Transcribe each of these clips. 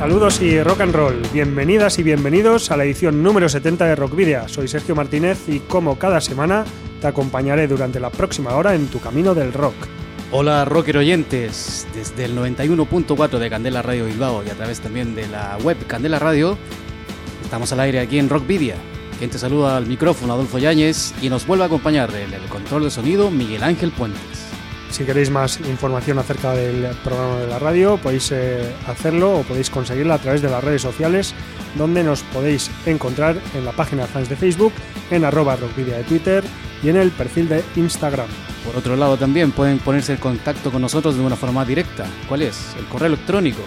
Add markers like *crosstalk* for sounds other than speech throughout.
Saludos y rock and roll. Bienvenidas y bienvenidos a la edición número 70 de Rock Video. Soy Sergio Martínez y como cada semana te acompañaré durante la próxima hora en tu camino del rock. Hola rocker oyentes, desde el 91.4 de Candela Radio Bilbao y a través también de la web Candela Radio, estamos al aire aquí en Rock Video. Quien te saluda al micrófono Adolfo Yáñez y nos vuelve a acompañar en el control de sonido Miguel Ángel Puentes. Si queréis más información acerca del programa de la radio, podéis eh, hacerlo o podéis conseguirla a través de las redes sociales, donde nos podéis encontrar en la página fans de Facebook, en arroba rockvidia de Twitter y en el perfil de Instagram. Por otro lado, también pueden ponerse en contacto con nosotros de una forma directa. ¿Cuál es? El correo electrónico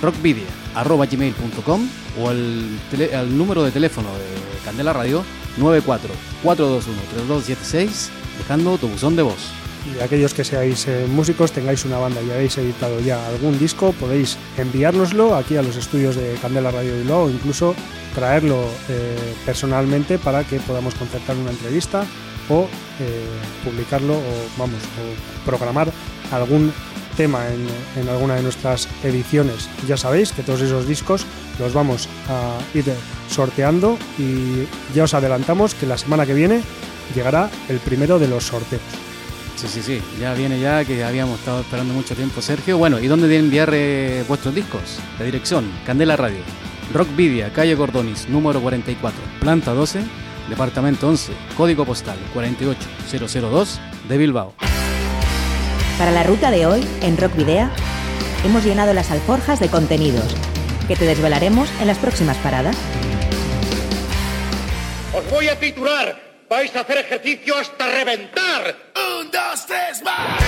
rockvidia.gmail.com o el, el número de teléfono de Candela Radio 94 421 3276 dejando tu buzón de voz y aquellos que seáis eh, músicos, tengáis una banda y habéis editado ya algún disco, podéis enviárnoslo aquí a los estudios de Candela Radio y o incluso traerlo eh, personalmente para que podamos concertar una entrevista o eh, publicarlo o vamos o programar algún tema en, en, alguna de nuestras ediciones. Ya sabéis que todos esos discos los vamos a ir sorteando y ya os adelantamos que la semana que viene llegará el primero de los sorteos. Sí, sí, sí, ya viene ya que habíamos estado esperando mucho tiempo, Sergio. Bueno, ¿y dónde deben enviar eh, vuestros discos? La dirección, Candela Radio, Rock Vidia, calle Gordonis, número 44, planta 12, departamento 11, código postal 48002 de Bilbao. Para la ruta de hoy, en Rock Video, hemos llenado las alforjas de contenidos que te desvelaremos en las próximas paradas. Os voy a titular vais a hacer ejercicio hasta reventar. Un, dos, tres, más.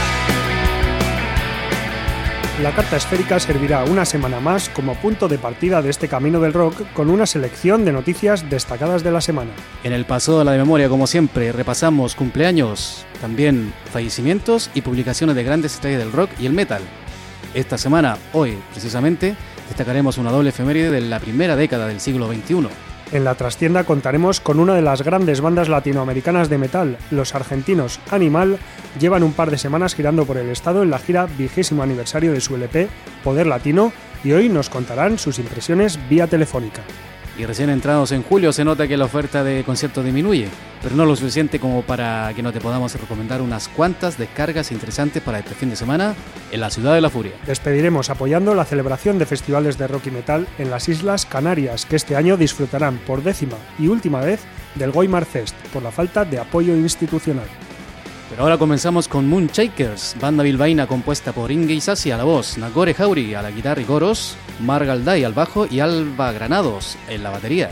La carta esférica servirá una semana más como punto de partida de este camino del rock con una selección de noticias destacadas de la semana. En el paso de la memoria, como siempre, repasamos cumpleaños, también fallecimientos y publicaciones de grandes estrellas del rock y el metal. Esta semana, hoy precisamente, destacaremos una doble efeméride de la primera década del siglo XXI. En la trastienda contaremos con una de las grandes bandas latinoamericanas de metal, los argentinos Animal, llevan un par de semanas girando por el estado en la gira vigésimo aniversario de su LP Poder Latino y hoy nos contarán sus impresiones vía telefónica. Y recién entrados en julio se nota que la oferta de conciertos disminuye, pero no lo suficiente como para que no te podamos recomendar unas cuantas descargas interesantes para este fin de semana en la ciudad de la furia. Despediremos apoyando la celebración de festivales de rock y metal en las Islas Canarias, que este año disfrutarán por décima y última vez del Goimar Fest por la falta de apoyo institucional. Pero ahora comenzamos con Moonshakers, banda bilbaína compuesta por Inge Isasi a la voz, Nagore Jauri a la guitarra y coros, Margalday al bajo y Alba Granados en la batería.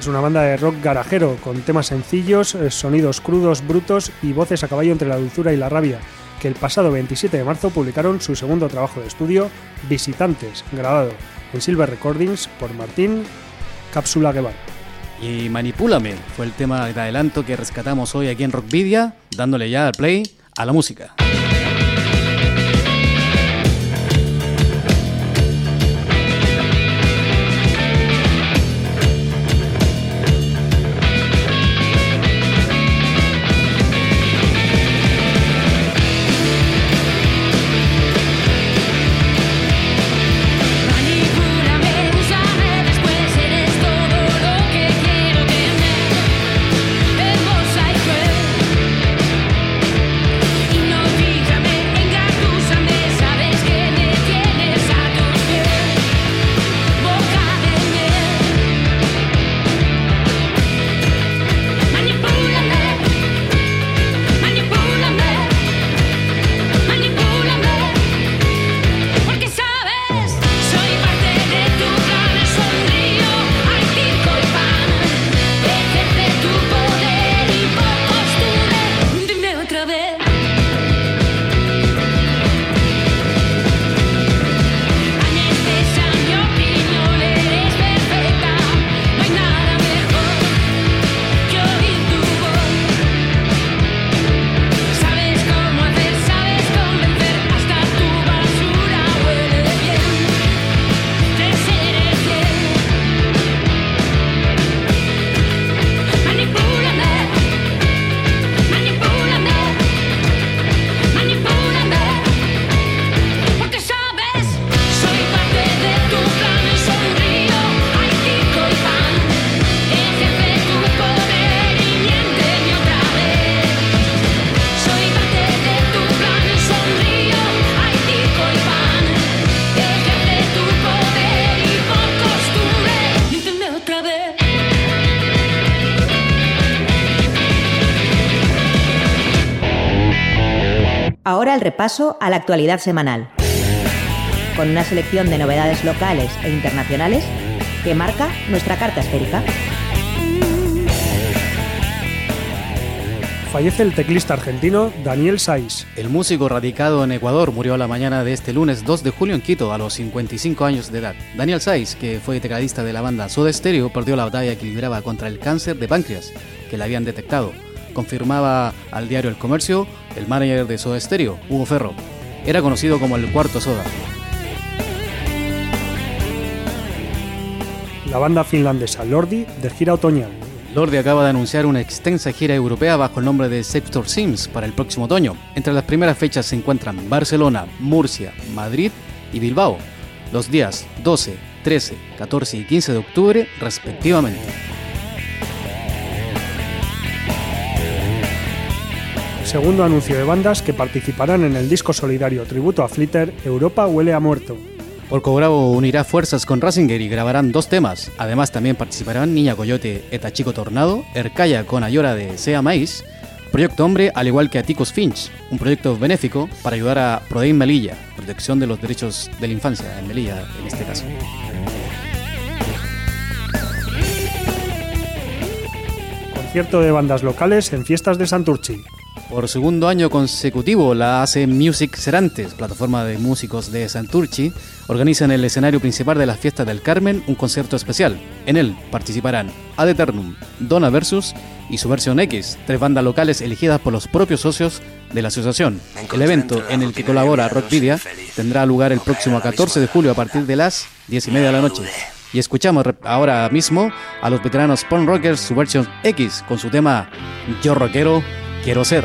Es una banda de rock garajero con temas sencillos, eh, sonidos crudos, brutos y voces a caballo entre la dulzura y la rabia, que el pasado 27 de marzo publicaron su segundo trabajo de estudio, Visitantes, grabado en Silver Recordings por Martín Cápsula Guevara. Y Manipúlame fue el tema de adelanto que rescatamos hoy aquí en Rockvidia, dándole ya al play a la música. Ahora el repaso a la actualidad semanal, con una selección de novedades locales e internacionales que marca nuestra carta esférica. Fallece el teclista argentino Daniel Saiz. El músico radicado en Ecuador murió a la mañana de este lunes 2 de julio en Quito a los 55 años de edad. Daniel Saiz, que fue tecladista de la banda Soda Stereo, perdió la batalla que libraba contra el cáncer de páncreas que le habían detectado. Confirmaba al diario El Comercio el manager de Soda Stereo, Hugo Ferro. Era conocido como el cuarto soda. La banda finlandesa Lordi de gira otoñal. Lordi acaba de anunciar una extensa gira europea bajo el nombre de Sector Sims para el próximo otoño. Entre las primeras fechas se encuentran Barcelona, Murcia, Madrid y Bilbao, los días 12, 13, 14 y 15 de octubre respectivamente. Segundo anuncio de bandas que participarán en el disco solidario tributo a Flitter Europa huele a muerto. Porco Bravo unirá fuerzas con Rasinger y grabarán dos temas. Además también participarán Niña Coyote, Eta Chico Tornado, Ercaya con Ayora de Sea Maíz, Proyecto Hombre, al igual que Aticos Finch, un proyecto benéfico para ayudar a Prodein Melilla, protección de los derechos de la infancia en Melilla en este caso. Concierto de bandas locales en fiestas de Santurchi. Por segundo año consecutivo, la AC Music Serantes, plataforma de músicos de Santurchi, organiza en el escenario principal de las fiestas del Carmen un concierto especial. En él participarán Ad Eternum, Donna Versus y su versión X, tres bandas locales elegidas por los propios socios de la asociación. El evento en el que colabora Rockvidia tendrá lugar el próximo 14 de julio a partir de las 10 y media de la noche. Y escuchamos ahora mismo a los veteranos Punk Rockers su versión X con su tema Yo Rockero quiero ser.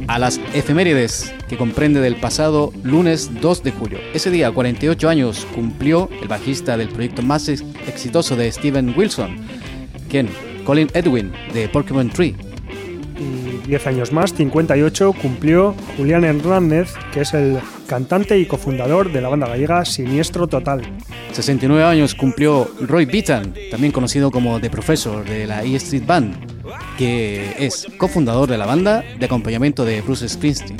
a las efemérides que comprende del pasado lunes 2 de julio. Ese día, 48 años, cumplió el bajista del proyecto más ex- exitoso de Steven Wilson, quien Colin Edwin de Pokémon Tree. Y 10 años más, 58, cumplió Julián Hernández, que es el cantante y cofundador de la banda gallega Siniestro Total. 69 años cumplió Roy Beaton, también conocido como The Professor de la E Street Band, que es cofundador de la banda de acompañamiento de Bruce Springsteen.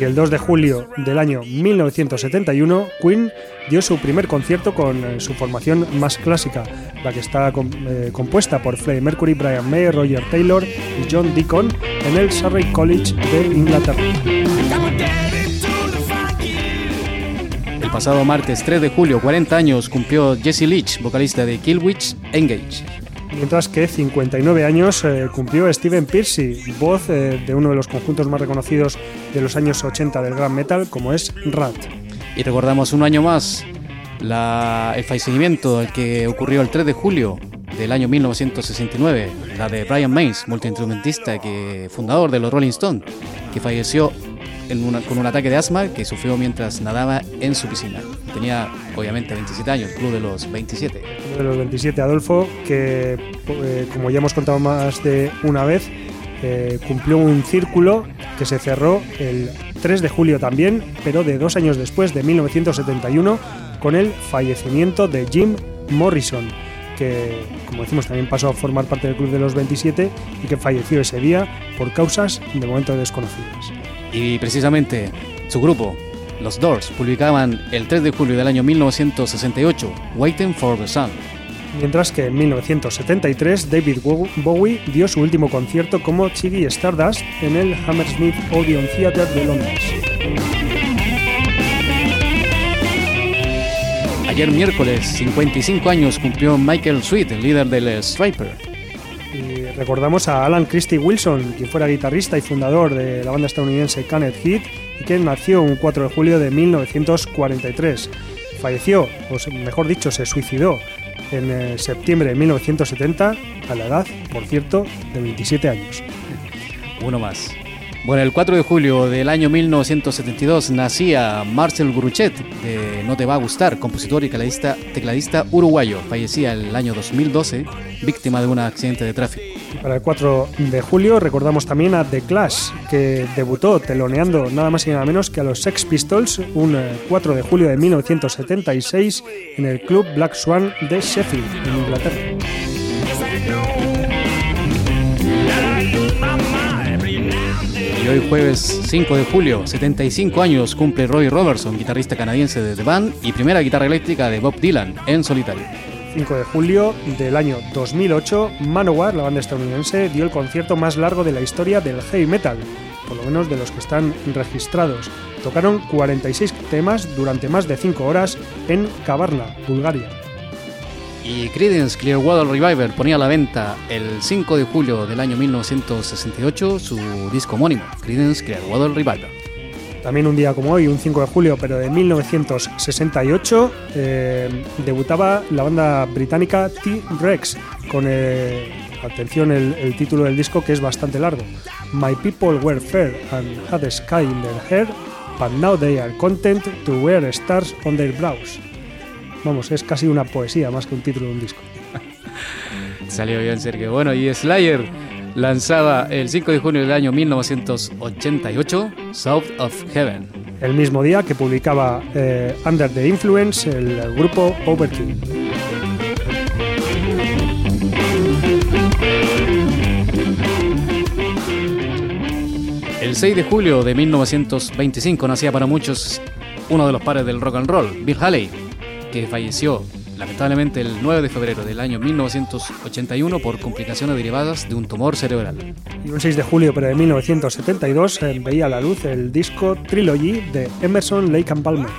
Y el 2 de julio del año 1971, Queen dio su primer concierto con eh, su formación más clásica, la que está eh, compuesta por Freddie Mercury, Brian May, Roger Taylor y John Deacon en el Surrey College de Inglaterra. El pasado martes 3 de julio, 40 años, cumplió Jesse Leach, vocalista de Killwitch Engage. Mientras que 59 años eh, cumplió Steven Piercy, voz eh, de uno de los conjuntos más reconocidos de los años 80 del gran metal, como es Rat. Y recordamos un año más la- el fallecimiento que ocurrió el 3 de julio del año 1969, la de Brian Mays, multiinstrumentista que fundador de los Rolling Stones, que falleció en una- con un ataque de asma que sufrió mientras nadaba en su piscina. Tenía obviamente 27 años, club de los 27. uno de los 27 Adolfo, que eh, como ya hemos contado más de una vez, eh, cumplió un círculo que se cerró el 3 de julio también, pero de dos años después, de 1971, con el fallecimiento de Jim Morrison, que como decimos también pasó a formar parte del Club de los 27 y que falleció ese día por causas de momento desconocidas. Y precisamente su grupo, los Doors, publicaban el 3 de julio del año 1968, Waiting for the Sun. Mientras que en 1973 David Bowie dio su último concierto como Chiggy Stardust en el Hammersmith Odeon Theatre de Londres. Ayer miércoles, 55 años, cumplió Michael Sweet, el líder del Striper. Recordamos a Alan Christie Wilson, quien fuera guitarrista y fundador de la banda estadounidense Canet Heat y que nació un 4 de julio de 1943. Falleció, o mejor dicho, se suicidó en eh, septiembre de 1970 a la edad, por cierto, de 27 años. Uno más. Bueno, el 4 de julio del año 1972 nacía Marcel Gruchet, de No Te Va a Gustar, compositor y tecladista, tecladista uruguayo. Fallecía el año 2012, víctima de un accidente de tráfico. Para el 4 de julio recordamos también a The Clash, que debutó teloneando nada más y nada menos que a los Sex Pistols un eh, 4 de julio de 1976 en el club Black Swan de Sheffield, en Inglaterra. Y hoy jueves 5 de julio, 75 años, cumple Roy Robertson, guitarrista canadiense de The Band y primera guitarra eléctrica de Bob Dylan en solitario. 5 de julio del año 2008, Manowar, la banda estadounidense, dio el concierto más largo de la historia del heavy metal, por lo menos de los que están registrados. Tocaron 46 temas durante más de 5 horas en Kavarna, Bulgaria. Y Creedence Clearwater Revival ponía a la venta el 5 de julio del año 1968 su disco homónimo, Creedence Clearwater Revival. También un día como hoy, un 5 de julio, pero de 1968, eh, debutaba la banda británica T-Rex con, eh, atención, el, título del disco que es bastante largo. My people were fair and had a sky in their hair, but now they are content to wear stars on their brows. Vamos, es casi una poesía más que un título de un disco. *laughs* Salió bien, Sergio. Bueno, y Slayer lanzaba el 5 de junio del año 1988 South of Heaven. El mismo día que publicaba eh, Under the Influence el grupo Overkill. El 6 de julio de 1925 nacía para muchos uno de los padres del rock and roll, Bill Haley, que falleció lamentablemente el 9 de febrero del año 1981 por complicaciones derivadas de un tumor cerebral. Y un 6 de julio, pero de 1972, eh, veía a la luz el disco Trilogy de Emerson, Lake and Palmer.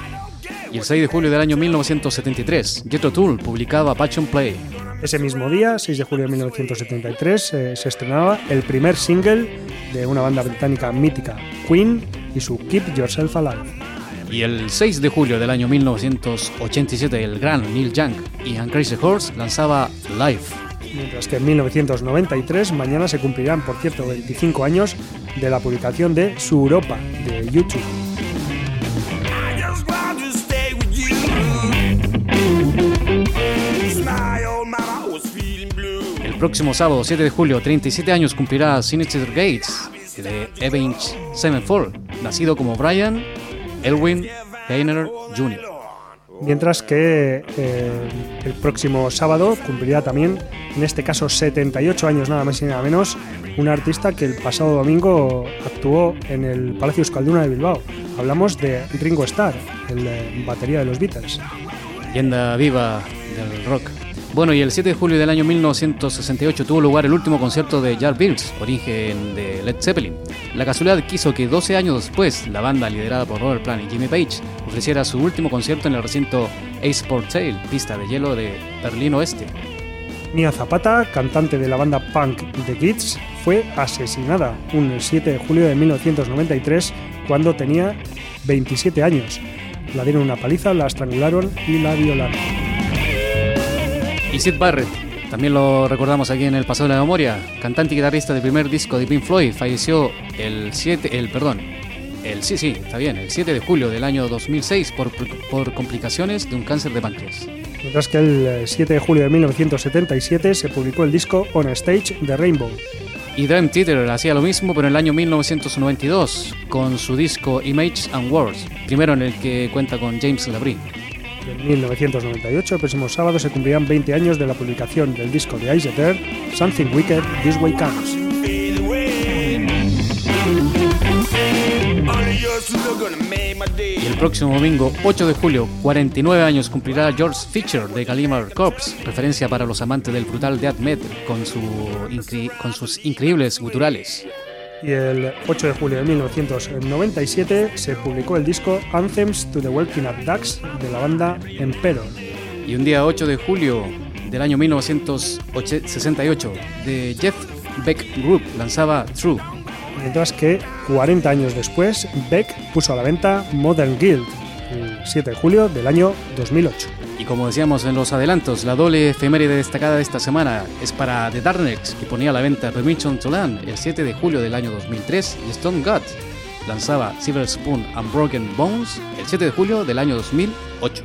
Y el 6 de julio del año 1973, Jethro Tull publicaba Passion Play. Ese mismo día, 6 de julio de 1973, eh, se estrenaba el primer single de una banda británica mítica, Queen, y su Keep Yourself Alive. Y el 6 de julio del año 1987, el gran Neil Young y Crazy Horse lanzaba Live. Mientras que en 1993, mañana se cumplirán, por cierto, 25 años de la publicación de Su Europa de YouTube. El próximo sábado 7 de julio, 37 años cumplirá Sinister Gates de Avenged Sevenfold, nacido como Brian Elwin Heiner Jr. Mientras que eh, el próximo sábado cumplirá también, en este caso 78 años nada más y nada menos, un artista que el pasado domingo actuó en el Palacio Euskalduna de Bilbao. Hablamos de Ringo Starr, el eh, batería de los Beatles. Leyenda viva del rock. Bueno, y el 7 de julio del año 1968 tuvo lugar el último concierto de Jar Bills, origen de Led Zeppelin. La casualidad quiso que 12 años después, la banda liderada por Robert Plant y Jimmy Page ofreciera su último concierto en el recinto Ace pista de hielo de Berlín Oeste. Mia Zapata, cantante de la banda punk The Kids, fue asesinada un 7 de julio de 1993 cuando tenía 27 años. La dieron una paliza, la estrangularon y la violaron. Y Sid Barrett, también lo recordamos aquí en el pasado de la memoria, cantante y guitarrista del primer disco de Pink Floyd, falleció el 7, el perdón, el sí, sí, está bien, el 7 de julio del año 2006 por, por complicaciones de un cáncer de páncreas. Mientras que el 7 de julio de 1977 se publicó el disco On Stage de Rainbow. Y Dream Theater hacía lo mismo, pero en el año 1992, con su disco Images and Words, primero en el que cuenta con James Labrie. En 1998, el próximo sábado, se cumplirán 20 años de la publicación del disco de Ice Something Wicked This Way Comes. Y el próximo domingo, 8 de julio, 49 años cumplirá George Fisher de Gallimard Corps, referencia para los amantes del brutal death metal con, su con sus increíbles guturales y el 8 de julio de 1997 se publicó el disco Anthems to the Walking Up Ducks de la banda Emperor. Y un día 8 de julio del año 1968, de Jeff Beck Group lanzaba True. Mientras que 40 años después, Beck puso a la venta Modern Guild, el 7 de julio del año 2008. Y como decíamos en los adelantos, la doble efeméride destacada de esta semana es para The Darkness, que ponía a la venta Permission to Land el 7 de julio del año 2003, y Stone God lanzaba Silver Spoon and Broken Bones el 7 de julio del año 2008.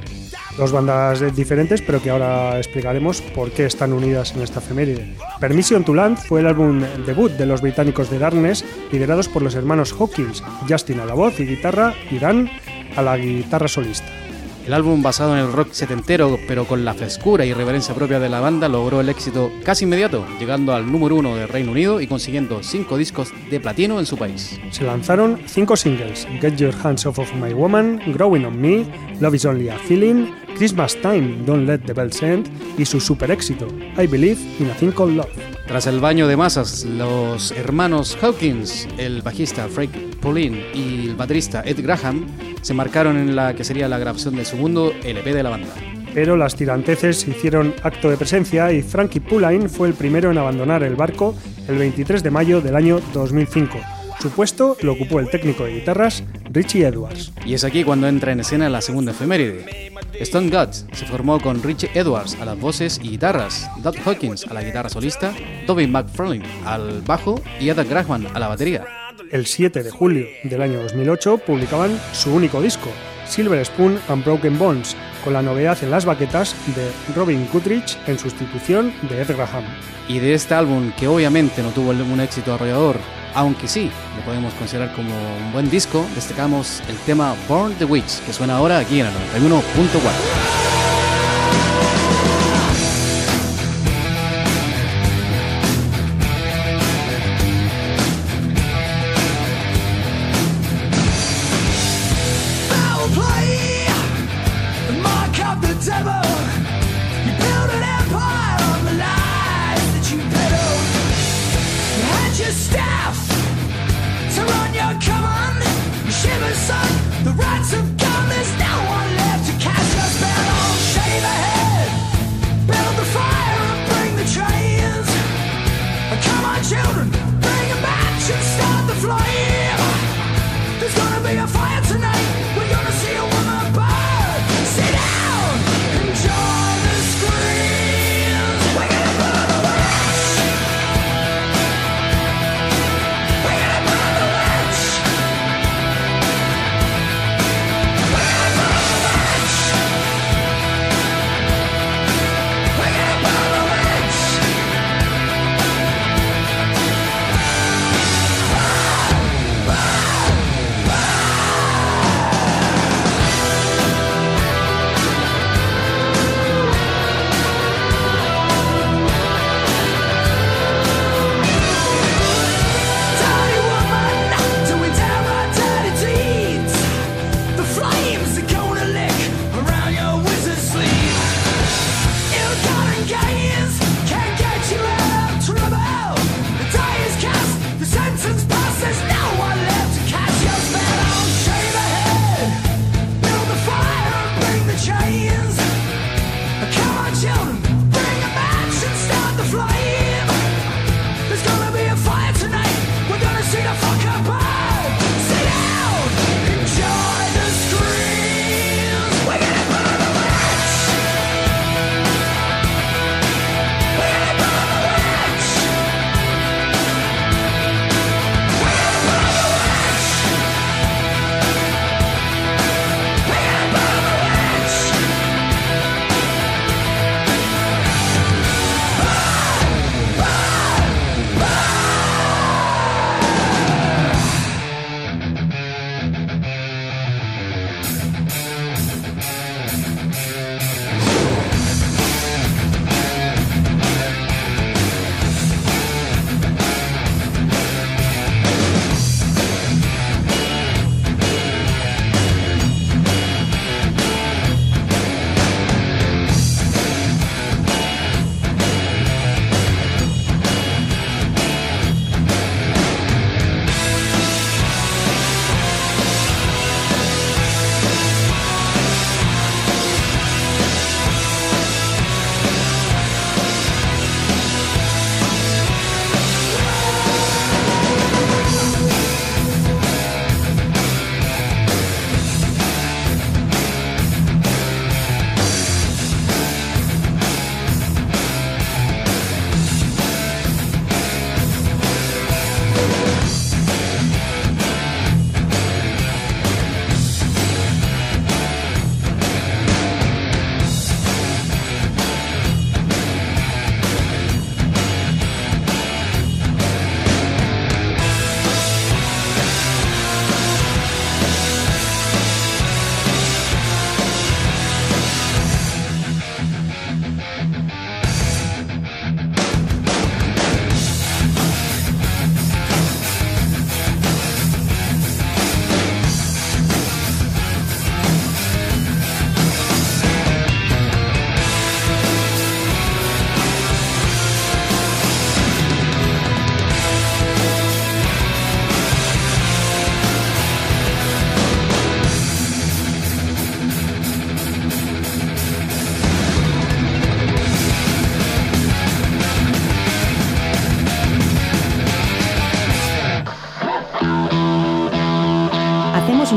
Dos bandas diferentes, pero que ahora explicaremos por qué están unidas en esta efeméride. Permission to Land fue el álbum debut de los británicos de Darkness, liderados por los hermanos Hawkins, Justin a la voz y guitarra y Dan a la guitarra solista. El álbum basado en el rock setentero, pero con la frescura y reverencia propia de la banda, logró el éxito casi inmediato, llegando al número uno del Reino Unido y consiguiendo cinco discos de platino en su país. Se lanzaron cinco singles: Get Your Hands Off of My Woman, Growing on Me, Love Is Only a Feeling, Christmas Time, Don't Let the Bells End y su super éxito, I Believe in a Thing Called Love. Tras el baño de masas, los hermanos Hawkins, el bajista Frank Pauline y el baterista Ed Graham se marcaron en la que sería la grabación de su segundo LP de la banda. Pero las tiranteces hicieron acto de presencia y Frankie Pauline fue el primero en abandonar el barco el 23 de mayo del año 2005. Su puesto lo ocupó el técnico de guitarras Richie Edwards. Y es aquí cuando entra en escena la segunda efeméride. Stone Guts se formó con Richie Edwards a las voces y guitarras, Doug Hawkins a la guitarra solista, Toby McFarlane al bajo y Adam Graham a la batería el 7 de julio del año 2008 publicaban su único disco, Silver Spoon and Broken Bones, con la novedad en las baquetas de Robin Goodrich en sustitución de Ed Graham. Y de este álbum, que obviamente no tuvo un éxito arrollador, aunque sí lo podemos considerar como un buen disco, destacamos el tema Born the Witch, que suena ahora aquí en el 91.4.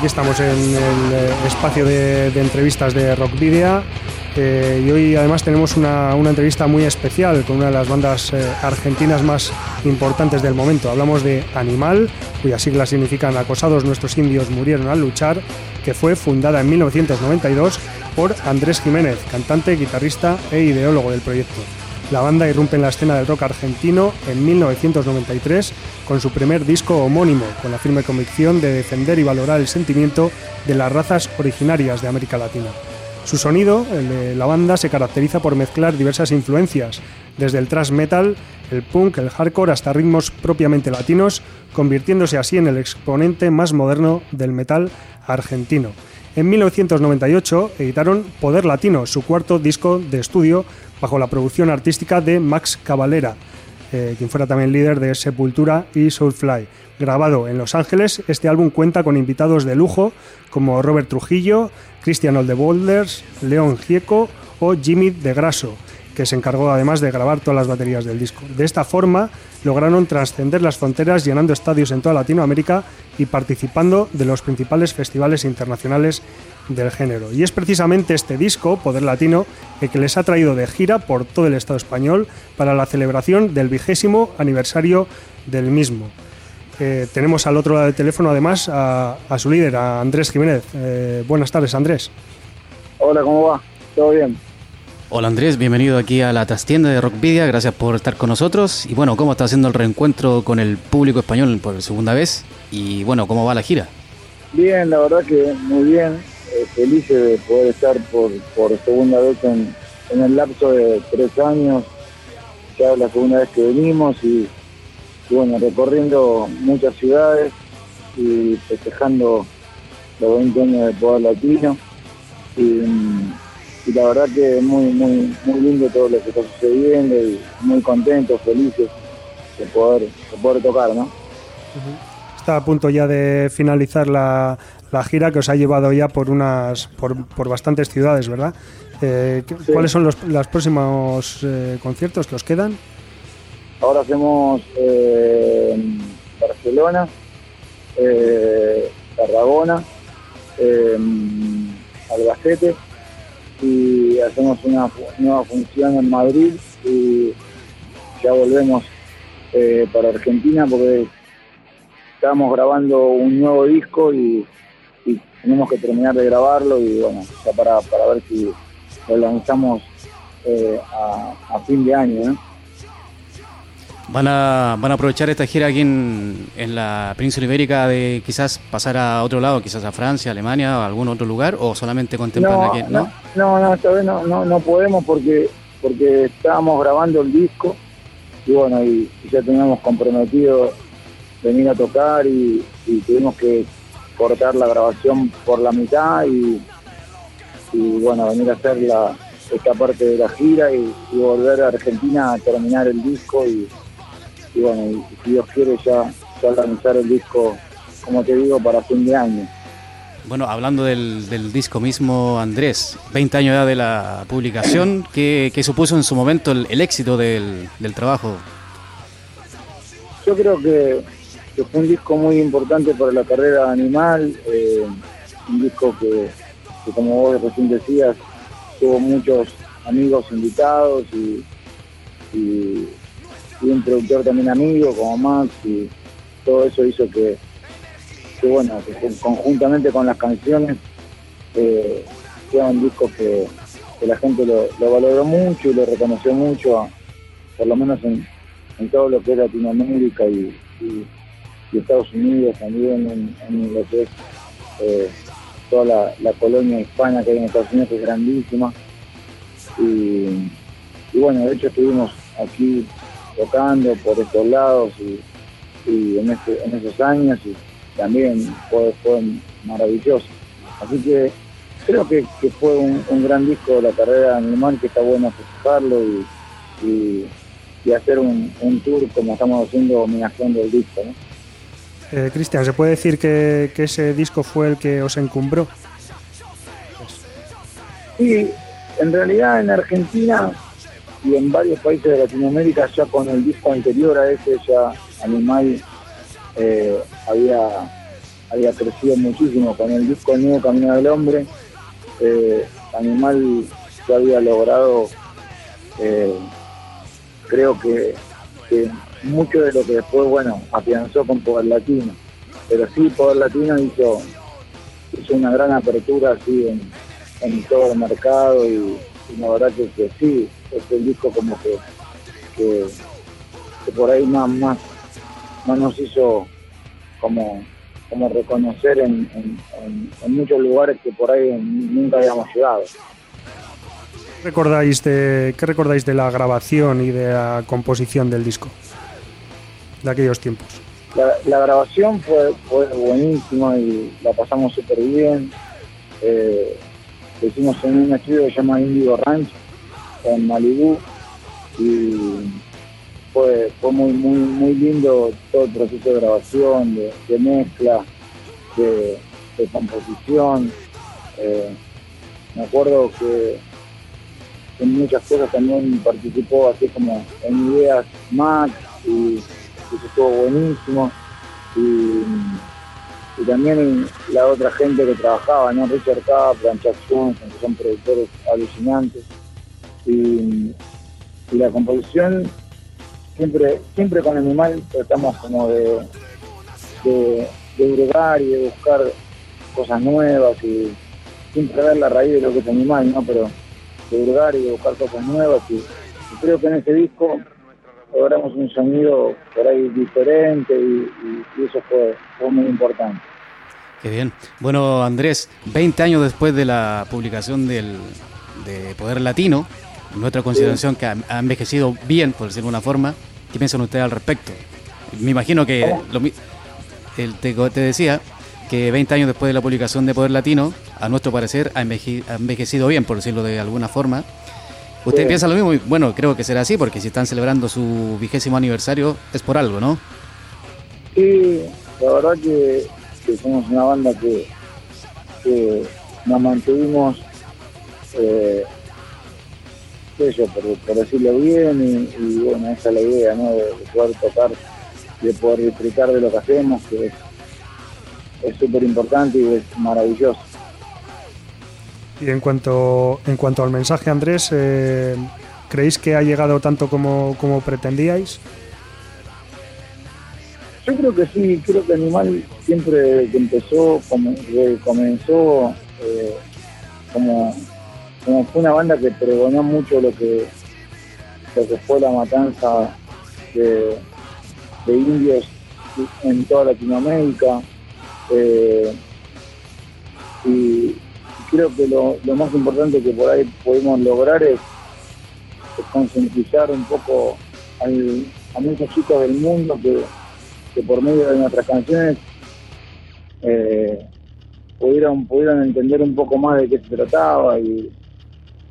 Aquí estamos en el eh, espacio de, entrevistas de Rock Video. Eh, y hoy además tenemos una, entrevista muy especial con una de las bandas eh, argentinas más importantes del momento. Hablamos de Animal, cuyas siglas significan Acosados nuestros indios murieron al luchar, que fue fundada en 1992 por Andrés Jiménez, cantante, guitarrista e ideólogo del proyecto. La banda irrumpe en la escena del rock argentino en 1993 con su primer disco homónimo, con la firme convicción de defender y valorar el sentimiento de las razas originarias de América Latina. Su sonido, el de la banda, se caracteriza por mezclar diversas influencias, desde el thrash metal, el punk, el hardcore hasta ritmos propiamente latinos, convirtiéndose así en el exponente más moderno del metal argentino. En 1998 editaron Poder Latino, su cuarto disco de estudio, bajo la producción artística de Max Cavalera, eh, quien fuera también líder de Sepultura y Soulfly. Grabado en Los Ángeles, este álbum cuenta con invitados de lujo como Robert Trujillo, Christian Oldebolders, León Gieco o Jimmy de Grasso, que se encargó además de grabar todas las baterías del disco. De esta forma lograron trascender las fronteras llenando estadios en toda Latinoamérica y participando de los principales festivales internacionales del género. Y es precisamente este disco, Poder Latino, el que les ha traído de gira por todo el Estado español para la celebración del vigésimo aniversario del mismo. Eh, tenemos al otro lado del teléfono además a, su líder, a Andrés Jiménez. Eh, buenas tardes, Andrés. Hola, ¿cómo va? ¿Todo bien? Hola Andrés, bienvenido aquí a la trastienda de Rockvidia, gracias por estar con nosotros. Y bueno, ¿cómo está haciendo el reencuentro con el público español por segunda vez? Y bueno, ¿cómo va la gira? Bien, la verdad que muy bien, eh, feliz de poder estar por, por segunda vez en, el lapso de tres años, ya es la segunda vez que venimos y, bueno, recorriendo muchas ciudades y festejando los 20 años de Poder Latino. Y, y la verdad que es muy, muy, muy lindo todo lo que está sucediendo y muy contentos, felices de poder, de poder tocar, ¿no? Está a punto ya de finalizar la, gira que os ha llevado ya por unas por, por bastantes ciudades, ¿verdad? Eh, ¿Cuáles son los, los próximos eh, conciertos que os quedan? Ahora hacemos eh, Barcelona, Tarragona, Albacete y hacemos una nueva función en Madrid y ya volvemos eh, para Argentina porque estamos grabando un nuevo disco y, tenemos que terminar de grabarlo y bueno, ya para, para ver si lo lanzamos eh, a, fin de año. ¿Van a, ¿Van a aprovechar esta gira aquí en, la península ibérica de quizás pasar a otro lado, quizás a Francia, Alemania o algún otro lugar? ¿O solamente contemplan aquí? ¿no? No, no, esta vez no, no, podemos porque, porque estábamos grabando el disco y bueno, y, ya teníamos comprometido venir a tocar y, tuvimos que cortar la grabación por la mitad y, bueno, venir a hacer la, esta parte de la gira y, volver a Argentina a terminar el disco y y bueno, si Dios quiere ya, ya lanzar el disco, como te digo, para fin de año. Bueno, hablando del, disco mismo, Andrés, 20 años ya de la publicación, *clears throat* ¿qué, supuso en su momento el, éxito del, trabajo? Yo creo que, fue un disco muy importante para la carrera Animal, eh, un disco que, como vos recién decías, tuvo muchos amigos invitados y, y, un productor también amigo como Max y todo eso hizo que, bueno, conjuntamente con las canciones eh, sea un disco que, la gente lo, valoró mucho y lo reconoció mucho, por lo menos en, todo lo que es Latinoamérica y, Estados Unidos también, en, lo que es eh, toda la, colonia hispana que hay en Estados Unidos, que es grandísima. Y, bueno, de hecho estuvimos aquí tocando por estos lados y, en, este, en esos años y también fue, fue maravilloso. Así que creo que, fue un, gran disco de la carrera de Animal que está bueno festejarlo y, y, hacer un, tour como estamos haciendo homenajeando el disco. ¿no? Eh, Cristian, ¿se puede decir que, ese disco fue el que os encumbró? Sí, en realidad en Argentina y en varios países de Latinoamérica ya con el disco anterior a ese ya Animal eh, había había crecido muchísimo con el disco Nuevo Camino del Hombre. Eh, Animal ya había logrado, eh, creo que, mucho de lo que después, bueno, afianzó con Poder Latino. Pero sí, Poder Latino hizo, hizo una gran apertura así en, todo el mercado y, la verdad que, sí, es el disco como que, que, por ahí más, más, más nos hizo como como reconocer en, muchos lugares que por ahí nunca habíamos llegado. ¿Qué recordáis de, ¿Qué recordáis de la grabación y de la composición del disco de aquellos tiempos? La, grabación fue, fue buenísima y la pasamos súper bien. Eh, lo hicimos en un estudio que se llama Indigo Ranch en Malibú y fue, fue muy, muy, muy lindo todo el proceso de grabación, de, mezcla, de, composición. Eh, me acuerdo que en muchas cosas también participó así como en ideas Max y, estuvo buenísimo. Y, también la otra gente que trabajaba, ¿no? Richard Kaplan, Chuck Johnson, que son productores alucinantes. Y, y la composición siempre, siempre con Animal tratamos como de, de, y de buscar cosas nuevas y siempre ver la raíz de lo que es Animal, ¿no? Pero de hurgar y de buscar cosas nuevas y, creo que en este disco logramos un sonido por ahí diferente y, eso fue, fue muy importante. Qué bien. Bueno, Andrés, 20 años después de la publicación del, de Poder Latino, nuestra consideración que ha, envejecido bien, por decirlo de una forma, ¿Qué piensan ustedes al respecto? Me imagino que lo, el, te, decía que 20 años después de la publicación de Poder Latino, a nuestro parecer, ha, envejecido bien, por decirlo de alguna forma. ¿Ustedes piensan lo mismo? Bueno, creo que será así, porque si están celebrando su vigésimo aniversario es por algo, ¿no? Sí, la verdad que, somos una banda que, nos mantuvimos eh, por, decirlo bien, y, bueno, esa es la idea, ¿no? De, poder tocar, de poder disfrutar de lo que hacemos, que es súper importante y es maravilloso. Y en cuanto, en cuanto al mensaje, Andrés, eh, ¿creéis que ha llegado tanto como, como pretendíais? Yo creo que sí, creo que Animal siempre que empezó, comenzó eh, como como fue una banda que pregonó mucho lo que, lo que fue la matanza de, indios en toda Latinoamérica. Eh, y creo que lo, más importante que por ahí pudimos lograr es, concientizar un poco a muchos chicos del mundo que, por medio de nuestras canciones eh, pudieran entender un poco más de qué se trataba y,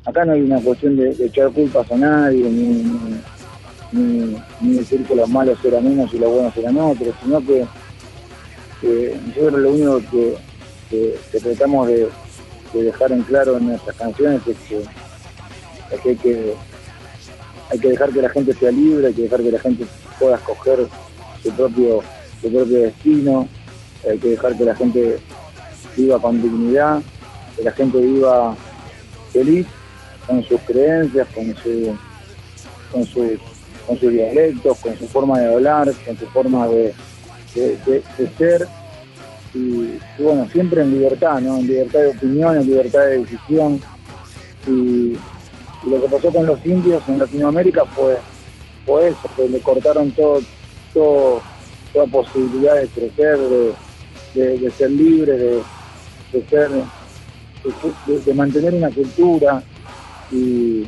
acá no hay una cuestión de, echar culpas a nadie, ni, ni, decir que los malos eran unos y los buenos eran otros, sino que, nosotros lo único que, tratamos de, dejar en claro en nuestras canciones es que, hay, que hay que dejar que la gente sea libre, hay que dejar que la gente pueda escoger su propio su propio destino, hay que dejar que la gente viva con dignidad, que la gente viva feliz con sus creencias, con su con sus con sus dialectos, con su forma de hablar, con su forma de, de- ser y, y bueno, siempre en libertad, ¿no? En libertad de opinión, en libertad de decisión. Y, y lo que pasó con los indios en Latinoamérica fue, fue eso, que le cortaron todo, todo, toda posibilidad de crecer, de, ser libre, de, ser, de, mantener una cultura y,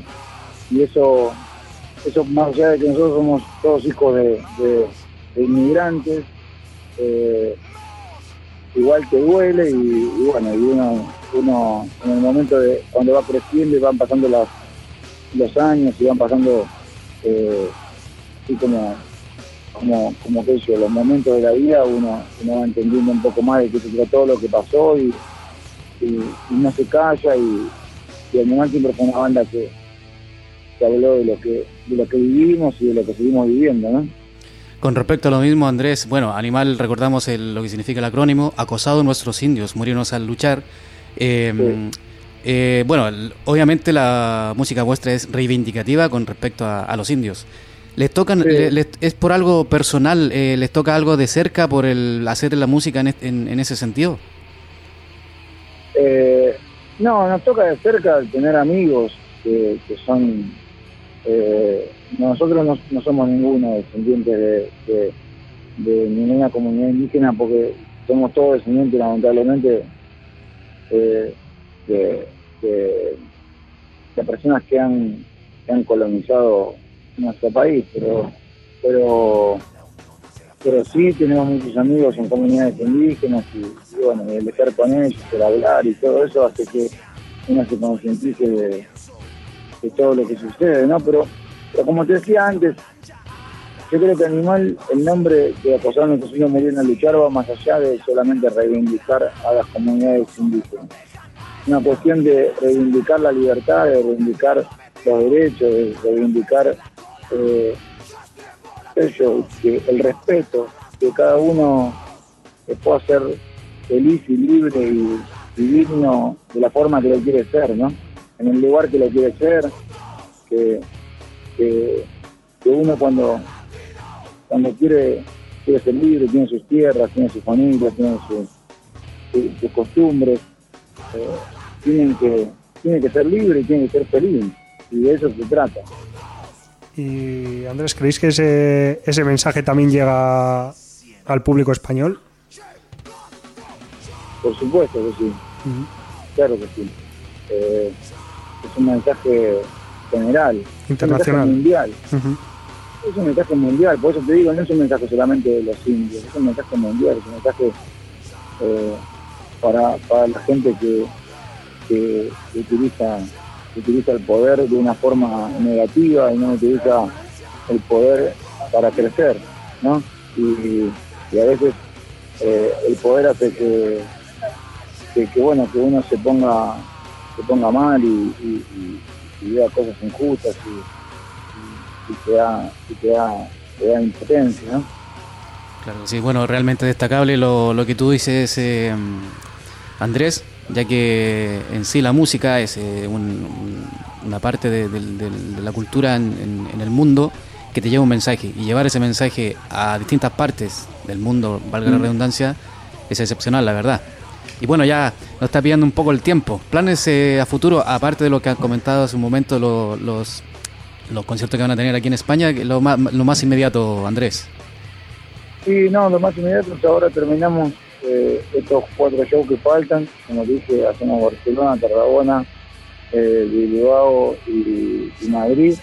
eso, eso más allá de que nosotros somos todos hijos de, inmigrantes, eh, igual te duele y, y bueno, y uno, uno en el momento de cuando va creciendo y van pasando las, los años y van pasando eh, así como, como, como que yo, los momentos de la vida, uno, uno va entendiendo un poco más de qué se trató lo que pasó y, y, y no se calla y, y Animal siempre fue una banda que, que habló de lo que, de lo que vivimos y de lo que seguimos viviendo, ¿no? Con respecto a lo mismo, Andrés, bueno, animal, recordamos el- lo que significa el acrónimo, acosado nuestros indios, murieron al luchar. Eh, Sí. eh, bueno, obviamente la música vuestra es reivindicativa con respecto a, a los indios. ¿Les tocan, Sí. le- es por algo personal, eh, les toca algo de cerca por el hacer la música en, est- en- en ese sentido? Eh, no, nos toca de cerca tener amigos que, que son... eh, nosotros no, no somos ninguno descendientes de, de- de ninguna comunidad indígena porque somos todos descendientes lamentablemente eh, de, de- de personas que han, que han colonizado nuestro país, pero pero pero sí tenemos muchos amigos en comunidades indígenas y, bueno, el estar con ellos, el hablar y todo eso hace que uno se concientice de, todo lo que sucede, ¿no? Pero, pero como te decía antes, yo creo que Animal, el nombre de acosar a nuestros hijos murieron a luchar va más allá de solamente reivindicar a las comunidades indígenas. Una cuestión de reivindicar la libertad, de reivindicar los derechos, de reivindicar eh, eso, que el respeto, que cada uno eh, pueda ser feliz y libre y, digno de la forma que lo quiere ser, ¿no? En el lugar que lo quiere ser, que, que, uno cuando, cuando quiere, quiere ser libre, tiene sus tierras, tiene su familia, tiene sus, sus costumbres, eh, que, tiene que ser libre y tiene que ser feliz, y de eso se trata. Y Andrés, ¿creéis que ese, ese mensaje también llega al público español? Por supuesto que sí. Claro que sí. Eh, es un mensaje general, Internacional. es un mensaje mundial. Es un mensaje mundial, por eso te digo, no es un mensaje solamente de los indios, es un mensaje mundial, es un mensaje eh, para, para la gente que, que, que utiliza, utiliza el poder de una forma negativa y no utiliza el poder para crecer, ¿no? Y, a veces eh, el poder hace que, que, bueno que uno se ponga se ponga mal y, y- vea cosas injustas y, te da te da, da impotencia ¿no? Claro, sí, bueno, realmente destacable lo, lo que tú dices, eh, Andrés, ya que en sí la música es eh, un- un- una parte de, la cultura en, en- en el mundo que te lleva un mensaje y llevar ese mensaje a distintas partes del mundo, valga la redundancia, es excepcional, la verdad. Y bueno, ya nos está pillando un poco el tiempo. Planes eh, a futuro, aparte de lo que han comentado hace un momento, lo- los, los conciertos que van a tener aquí en España, lo más, lo más inmediato, Andrés. Sí, no, lo más inmediato ahora terminamos eh, estos cuatro shows que faltan. Como dije, hacemos Barcelona, Tarragona, eh, Bilbao y, Madrid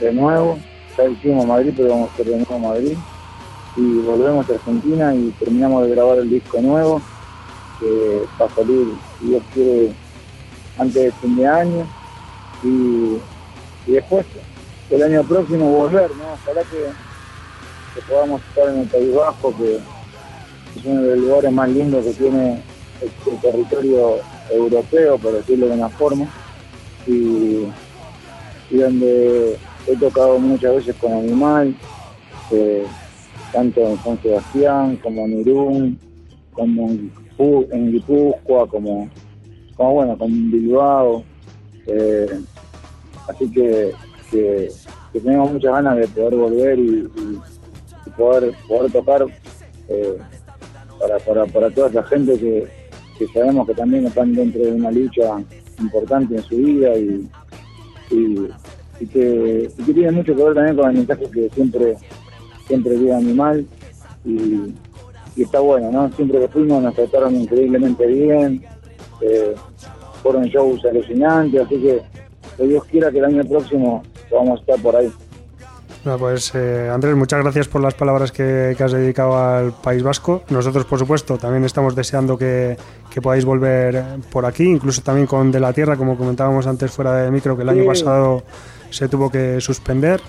de nuevo. Ya hicimos Madrid, pero vamos a hacer de nuevo Madrid. Y volvemos a Argentina y terminamos de grabar el disco nuevo, que va a salir, si Dios quiere, antes de fin de año. Y, después, el año próximo, volver, ¿no? Ojalá que podamos estar en el País Vasco, que es uno de los lugares más lindos que tiene el, el territorio europeo, por decirlo de una forma, y, donde he tocado muchas veces con Animal, eh, tanto en San Sebastián como en Irún, como en, en Guipúzcoa, como, como bueno, con Bilbao. Eh, así que, que, tenemos muchas ganas de poder volver y poder, poder tocar eh, para, para, para toda esa gente que, que sabemos que también están dentro de una lucha importante en su vida y, y, que, y que tiene mucho que ver también con el mensaje que siempre siempre vive animal y, y está bueno, ¿no? Siempre que fuimos nos trataron increíblemente bien, eh, fueron shows alucinantes, así que que Dios quiera que el año próximo podamos estar por ahí. Bueno, pues eh, Andrés, muchas gracias por las palabras que, que has dedicado al País Vasco. Nosotros, por supuesto, también estamos deseando que, que podáis volver por aquí, incluso también con De la Tierra, como comentábamos antes fuera de micro, que el año pasado se tuvo que suspender.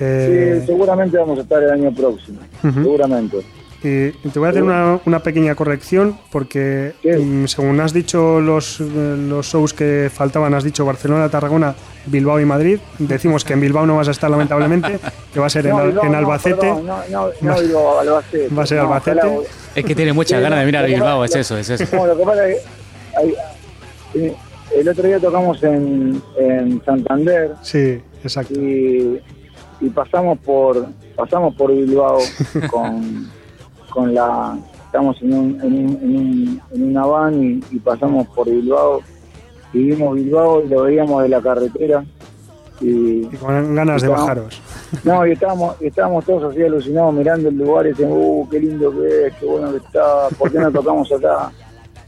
Eh, Sí, seguramente vamos a estar el año próximo, seguramente. Y te voy a hacer una, una pequeña corrección porque mm, según has dicho los, eh, los shows que faltaban, has dicho Barcelona, Tarragona, Bilbao y Madrid. Decimos que en Bilbao no vas a estar lamentablemente, que va a ser en, No, en no, Albacete. perdón, no, no, no digo Albacete. Va a ser no, Albacete. ojalá- Es que tiene muchas Sí, ganas de no, mirar Bilbao, es eso, es eso. No, lo que pasa es que hay- el otro día tocamos en, en Santander Sí, exacto. y, y pasamos por pasamos por Bilbao *laughs* con, con la estamos en, un, en, un- en, un- en una van y, y pasamos por Bilbao y vimos Bilbao y lo veíamos de la carretera y Y con ganas de bajaros. *laughs* no y estábamos y estábamos todos así alucinados mirando el lugar y decíamos uh qué lindo que es qué bueno que está por qué no tocamos acá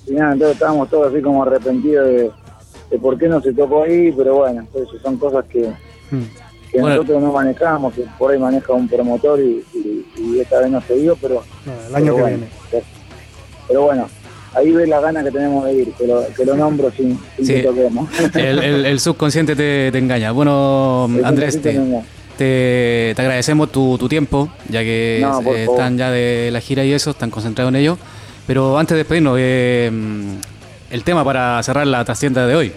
y nada entonces estábamos todos así como arrepentidos de, de por qué no se tocó ahí pero bueno eso son cosas que Mm. Que Bueno. nosotros no manejamos, que por ahí maneja un promotor y, y- y esta vez no se dio, pero, No, el año pero que bueno, viene. pero- Pero bueno, ahí ves la gana que tenemos de ir, que lo, que lo nombro sin, sin Sí. que toquemos. *laughs* El, el- el subconsciente te, te engaña. Bueno, Andrés, te, te, te agradecemos tu, tu tiempo, ya que No, eh, están ya de la gira y eso, están concentrados en ello. Pero antes de despedirnos, eh, el tema para cerrar la trascienda de hoy.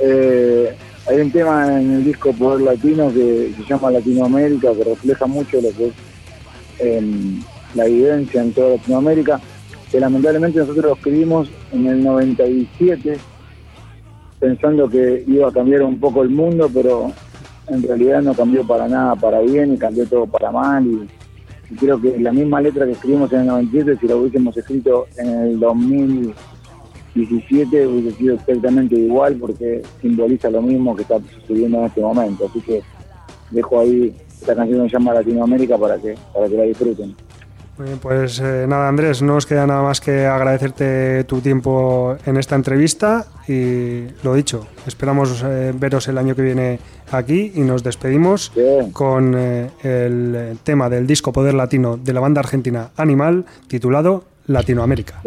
Eh, hay un tema en el disco Poder Latino que se llama Latinoamérica, que refleja mucho lo que es em, la vivencia en toda Latinoamérica, que lamentablemente nosotros lo escribimos en el 97, pensando que iba a cambiar un poco el mundo, pero en realidad no cambió para nada para bien y cambió todo para mal. Y, y creo que la misma letra que escribimos en el 97, si lo hubiésemos escrito en el 2000 17 hubiese sido exactamente igual porque simboliza lo mismo que está sucediendo en este momento. Así que dejo ahí esta canción que se llama Latinoamérica para que, para que la disfruten. Muy bien, pues eh, nada, Andrés, no nos queda nada más que agradecerte tu tiempo en esta entrevista y lo dicho, esperamos eh, veros el año que viene aquí y nos despedimos Bien. con eh, el tema del disco Poder Latino de la banda argentina Animal titulado Latinoamérica.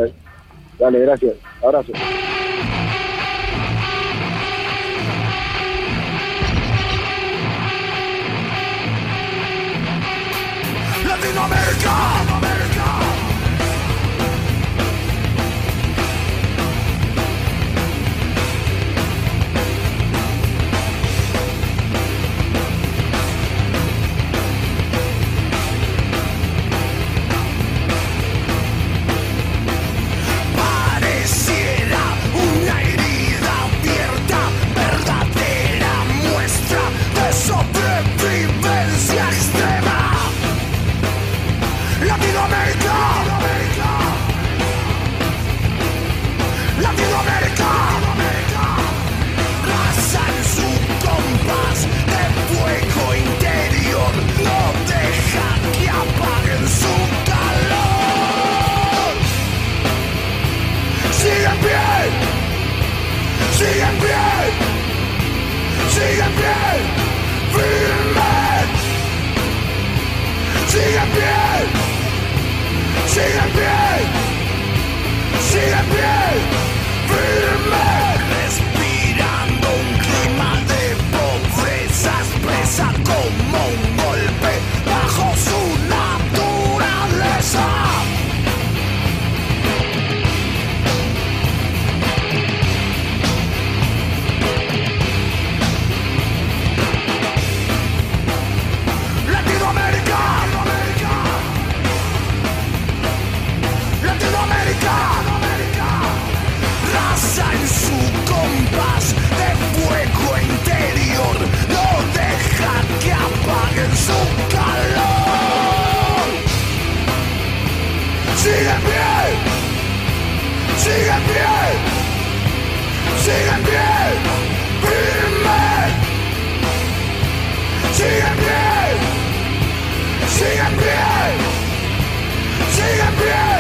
Dale, gracias. Abrazo. sigue en pie, sigue en pie, firme, sigue en pie, sigue sigue en pie.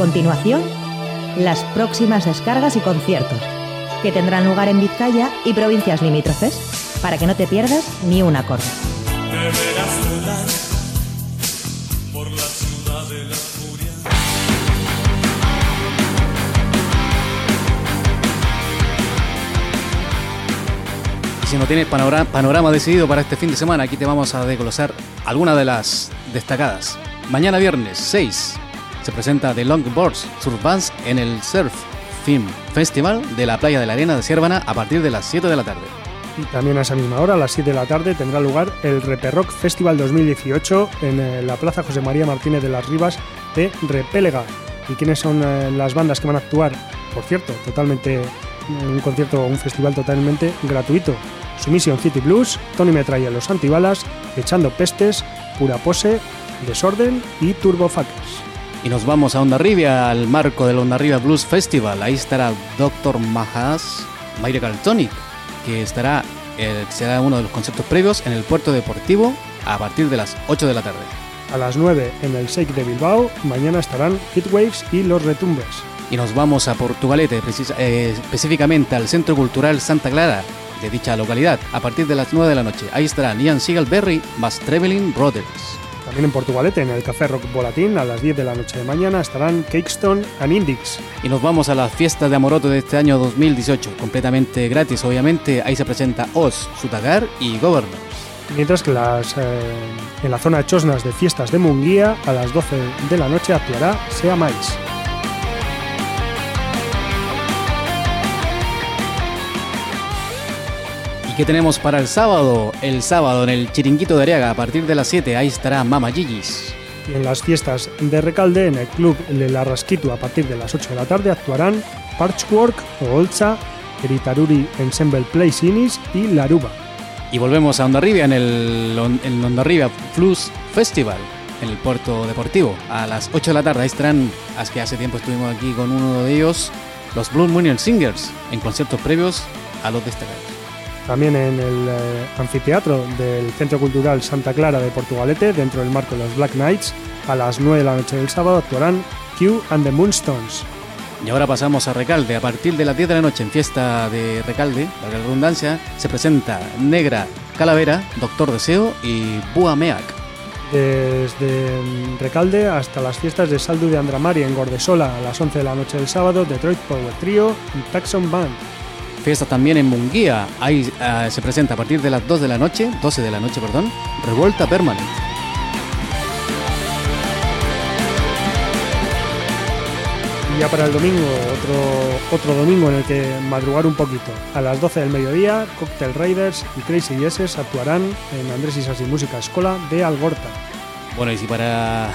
Continuación, las próximas descargas y conciertos, que tendrán lugar en Vizcaya y provincias limítrofes, para que no te pierdas ni un acorde. si no tienes panorama, panorama, decidido para este fin de semana, aquí te vamos a desglosar algunas de las destacadas. Mañana viernes 6 se presenta The Longboards Surf Bands en el Surf Film Festival de la Playa de la Arena de Siervana a partir de las 7 de la tarde. Y también a esa misma hora, a las 7 de la tarde, tendrá lugar el Reperrock Festival 2018 en eh, la Plaza José María Martínez de las Rivas de Repélega. ¿Y quiénes son eh, las bandas que van a actuar? Por cierto, totalmente un concierto, un festival totalmente gratuito. Sumisión City Blues, Tony Metralla Los Antibalas, Echando Pestes, Pura Pose, Desorden y Turbo. Y nos vamos a Ondarribia, al marco del Ondarribia Blues Festival. Ahí estará Dr. Majas, Miracle Tonic, que estará, eh, será uno de los conceptos previos en el puerto deportivo a partir de las 8 de la tarde. A las 9 en el Shake de Bilbao, mañana estarán Heatwaves y Los Retumbes. Y nos vamos a Portugalete, eh, específicamente al Centro Cultural Santa Clara, de dicha localidad a partir de las 9 de la noche. Ahí estarán Ian Berry más Traveling Brothers. También en Portugalete, en el Café Rock Volatín, a las 10 de la noche de mañana estarán Cakestone and Indix. Y nos vamos a las fiestas de Amoroto de este año 2018, completamente gratis, obviamente. Ahí se presenta Oz, Sutagar y Governors. Mientras que las, eh, en la zona de Chosnas de fiestas de Munguía, a las 12 de la noche actuará Sea Mais. ¿Qué tenemos para el sábado? El sábado en el Chiringuito de Ariaga, a partir de las 7, ahí estará Mama Gigi's. Y en las fiestas de Recalde, en el club Le La Rasquitu, a partir de las 8 de la tarde, actuarán Parchwork, Olcha, Eritaruri Ensemble Place Inis y Laruba. Y volvemos a Ondarribia en el, en Ondarribia Plus Festival, en el puerto deportivo, a las 8 de la tarde. Ahí estarán, es que hace tiempo estuvimos aquí con uno de ellos, los Blue Moon Singers, en conciertos previos a los destacados. También en el eh, anfiteatro del Centro Cultural Santa Clara de Portugalete, dentro del marco de los Black Knights, a las 9 de la noche del sábado actuarán Q and the Moonstones. Y ahora pasamos a Recalde. A partir de las 10 de la noche en fiesta de Recalde, para la redundancia, se presenta Negra Calavera, Doctor Deseo y Bua Meac. Desde Recalde hasta las fiestas de Saldu de Andramari en Gordesola a las 11 de la noche del sábado, Detroit Power Trio y Taxon Band. Fiesta también en Munguía. Ahí eh, se presenta a partir de las 2 de la noche, 12 de la noche, perdón, Revuelta Permanente. Y ya para el domingo, otro, otro domingo en el que madrugar un poquito. A las 12 del mediodía, Cocktail Raiders y Crazy Yeses actuarán en Andrés Isasi Música Escola de Algorta. Bueno, y si para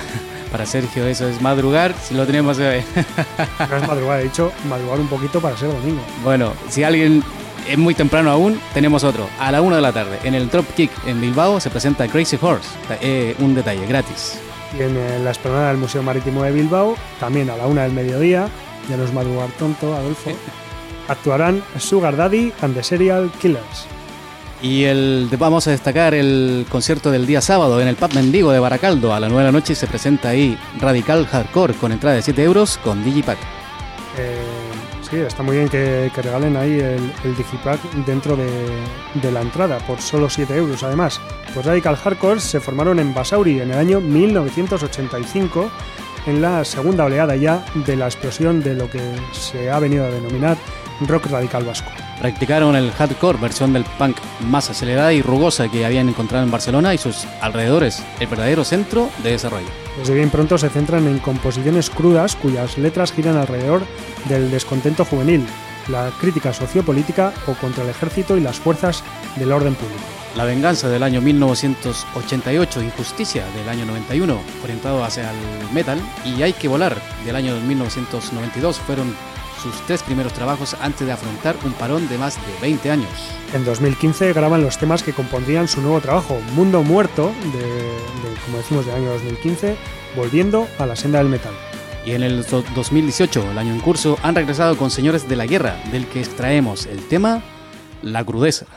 para Sergio eso es madrugar, si lo tenemos hoy. *laughs* No es madrugar, he dicho madrugar un poquito para ser domingo. Bueno, si alguien es muy temprano aún, tenemos otro. A la una de la tarde, en el Drop Kick en Bilbao, se presenta Crazy Horse. Eh, un detalle, gratis. Y en eh, la esplanada del Museo Marítimo de Bilbao, también a la una del mediodía, ya no es madrugar tonto, Adolfo, *laughs* actuarán Sugar Daddy and the Serial Killers. Y el, vamos a destacar el concierto del día sábado en el Pub Mendigo de Baracaldo. A las 9 de la noche se presenta ahí Radical Hardcore con entrada de 7 euros con Digipack. Eh, sí, está muy bien que, regalen ahí el, Digipack dentro de, la entrada por solo 7 euros. Además, pues Radical Hardcore se formaron en Basauri en el año 1985 en la segunda oleada ya de la explosión de lo que se ha venido a denominar rock radical vasco. Practicaron el hardcore, versión del punk más acelerada y rugosa que habían encontrado en Barcelona y sus alrededores, el verdadero centro de desarrollo. Desde bien pronto se centran en composiciones crudas cuyas letras giran alrededor del descontento juvenil, la crítica sociopolítica o contra el ejército y las fuerzas del orden público. La venganza del año 1988, Injusticia del año 91, orientado hacia el metal, y Hay que volar del año 1992 fueron sus tres primeros trabajos antes de afrontar un parón de más de 20 años. En 2015 graban los temas que compondrían su nuevo trabajo, Mundo Muerto, de, como decimos, del año 2015, volviendo a la senda del metal. Y en el 2018, el año en curso, han regresado con Señores de la Guerra, del que extraemos el tema La crudeza.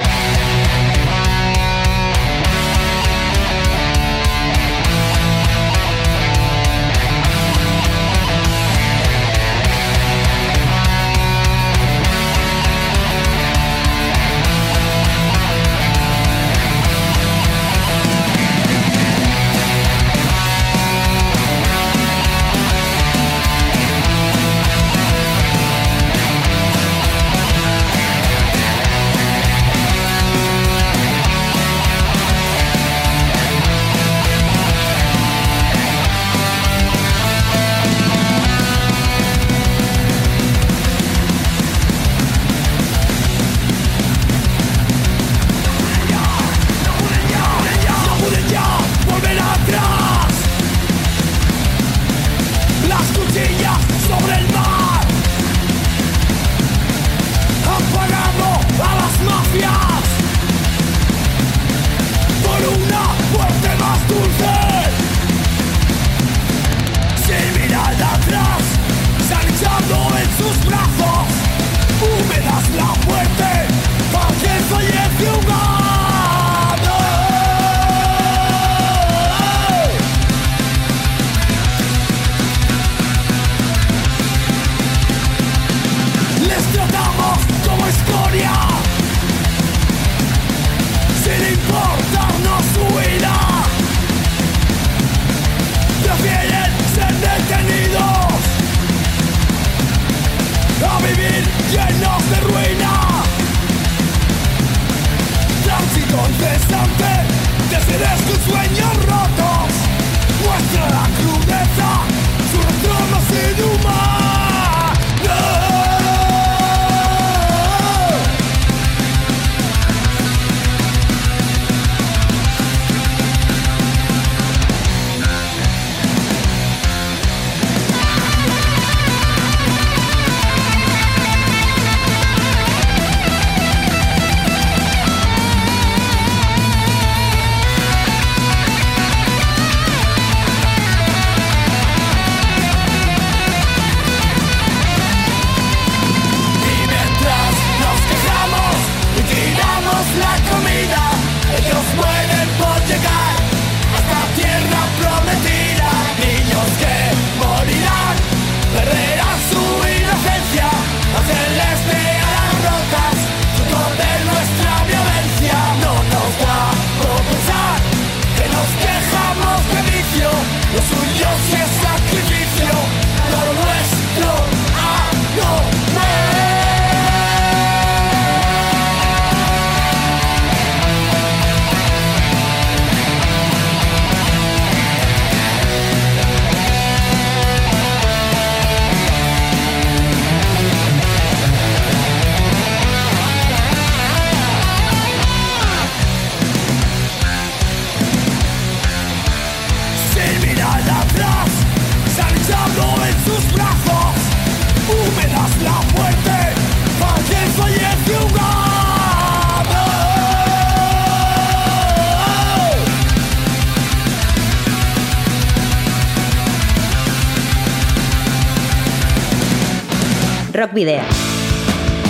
Rock Video.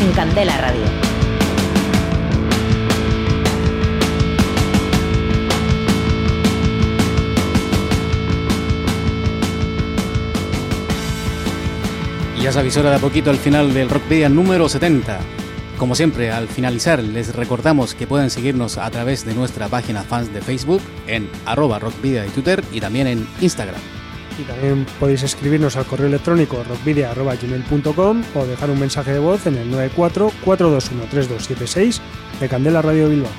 En Candela Radio. Y ya se avisora de a poquito al final del Rock Video número 70. Como siempre, al finalizar, les recordamos que pueden seguirnos a través de nuestra página fans de Facebook en arroba de Twitter y también en Instagram. Y también podéis escribirnos al correo electrónico rockvidia.gmail.com o dejar un mensaje de voz en el 94-421-3276 de Candela Radio Bilbao.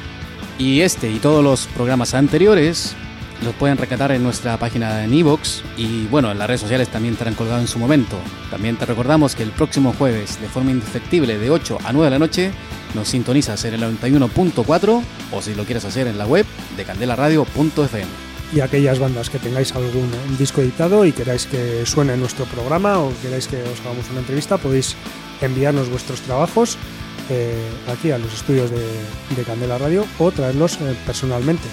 Y este y todos los programas anteriores los pueden recatar en nuestra página en iVoox y bueno, en las redes sociales también estarán colgados en su momento. También te recordamos que el próximo jueves, de forma indefectible, de 8 a 9 de la noche, nos sintonizas en el 91.4 o si lo quieres hacer en la web de candelaradio.fm. Y aquellas bandas que tengáis algún disco editado y queráis que suene en nuestro programa o queráis que os hagamos una entrevista, podéis enviarnos vuestros trabajos eh, aquí a los estudios de, de Candela Radio o traerlos eh, personalmente.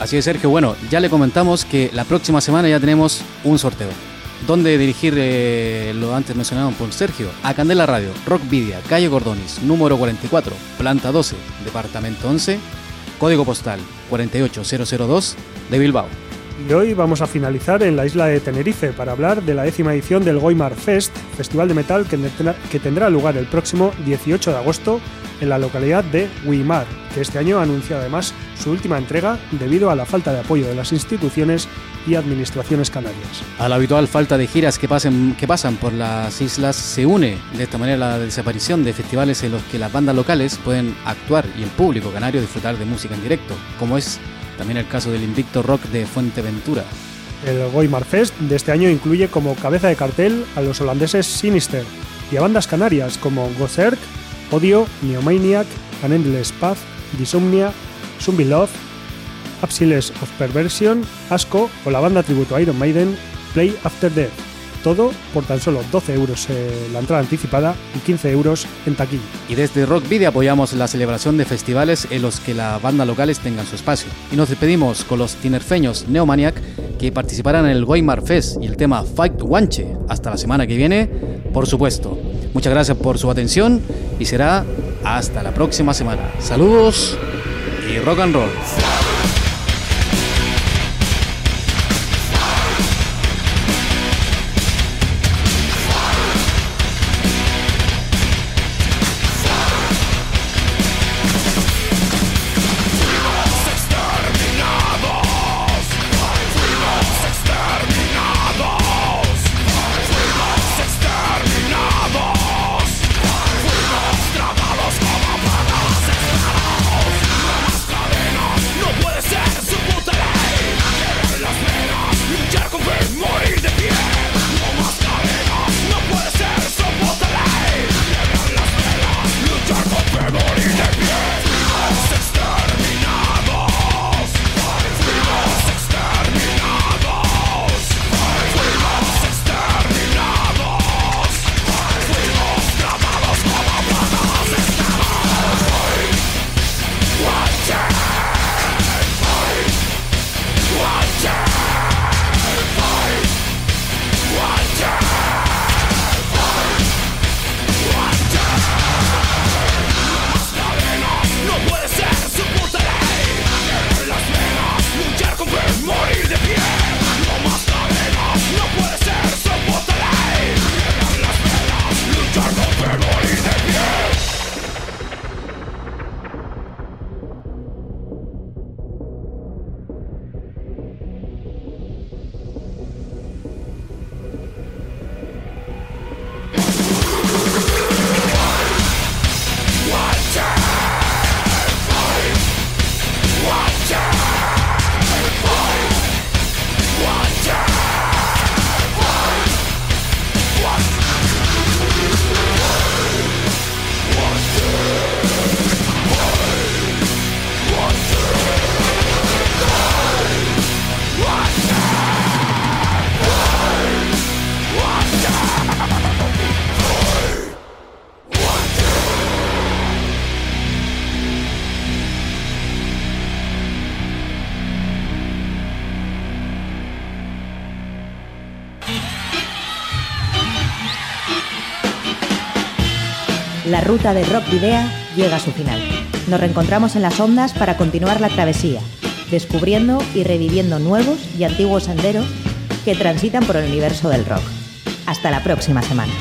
Así es, Sergio. Bueno, ya le comentamos que la próxima semana ya tenemos un sorteo. ¿Dónde dirigir eh, lo antes mencionado por Sergio? A Candela Radio, Rock Vidia, calle Gordonis, número 44, planta 12, departamento 11, código postal 48002 de Bilbao. Y hoy vamos a finalizar en la isla de Tenerife para hablar de la décima edición del Goimar Fest, festival de metal que tendrá, lugar el próximo 18 de agosto en la localidad de Guimar, que este año ha anunciado además su última entrega debido a la falta de apoyo de las instituciones y administraciones canarias. A la habitual falta de giras que, pasen, que pasan por las islas se une de esta manera la desaparición de festivales en los que las bandas locales pueden actuar y el público canario disfrutar de música en directo, como es también el caso del Invicto Rock de Fuenteventura. El Goimar Fest de este año incluye como cabeza de cartel a los holandeses Sinister y a bandas canarias como Gozerk, Odio, Neomaniac, An Endless Path, Disomnia, Zombie Love, Absiles of Perversion, Asco o la banda tributo a Iron Maiden, Play After Death. Todo por tan solo 12 euros eh, la entrada anticipada y 15 euros en taquilla. Y desde Rock Video apoyamos la celebración de festivales en los que las bandas locales tengan su espacio. Y nos despedimos con los tinerfeños Neomaniac que participarán en el Weimar Fest y el tema Fight Wanche. Hasta la semana que viene, por supuesto. Muchas gracias por su atención y será hasta la próxima semana. Saludos y rock and roll. Ruta de Rock Video llega a su final. Nos reencontramos en las ondas para continuar la travesía, descubriendo y reviviendo nuevos y antiguos senderos que transitan por el universo del rock. Hasta la próxima semana.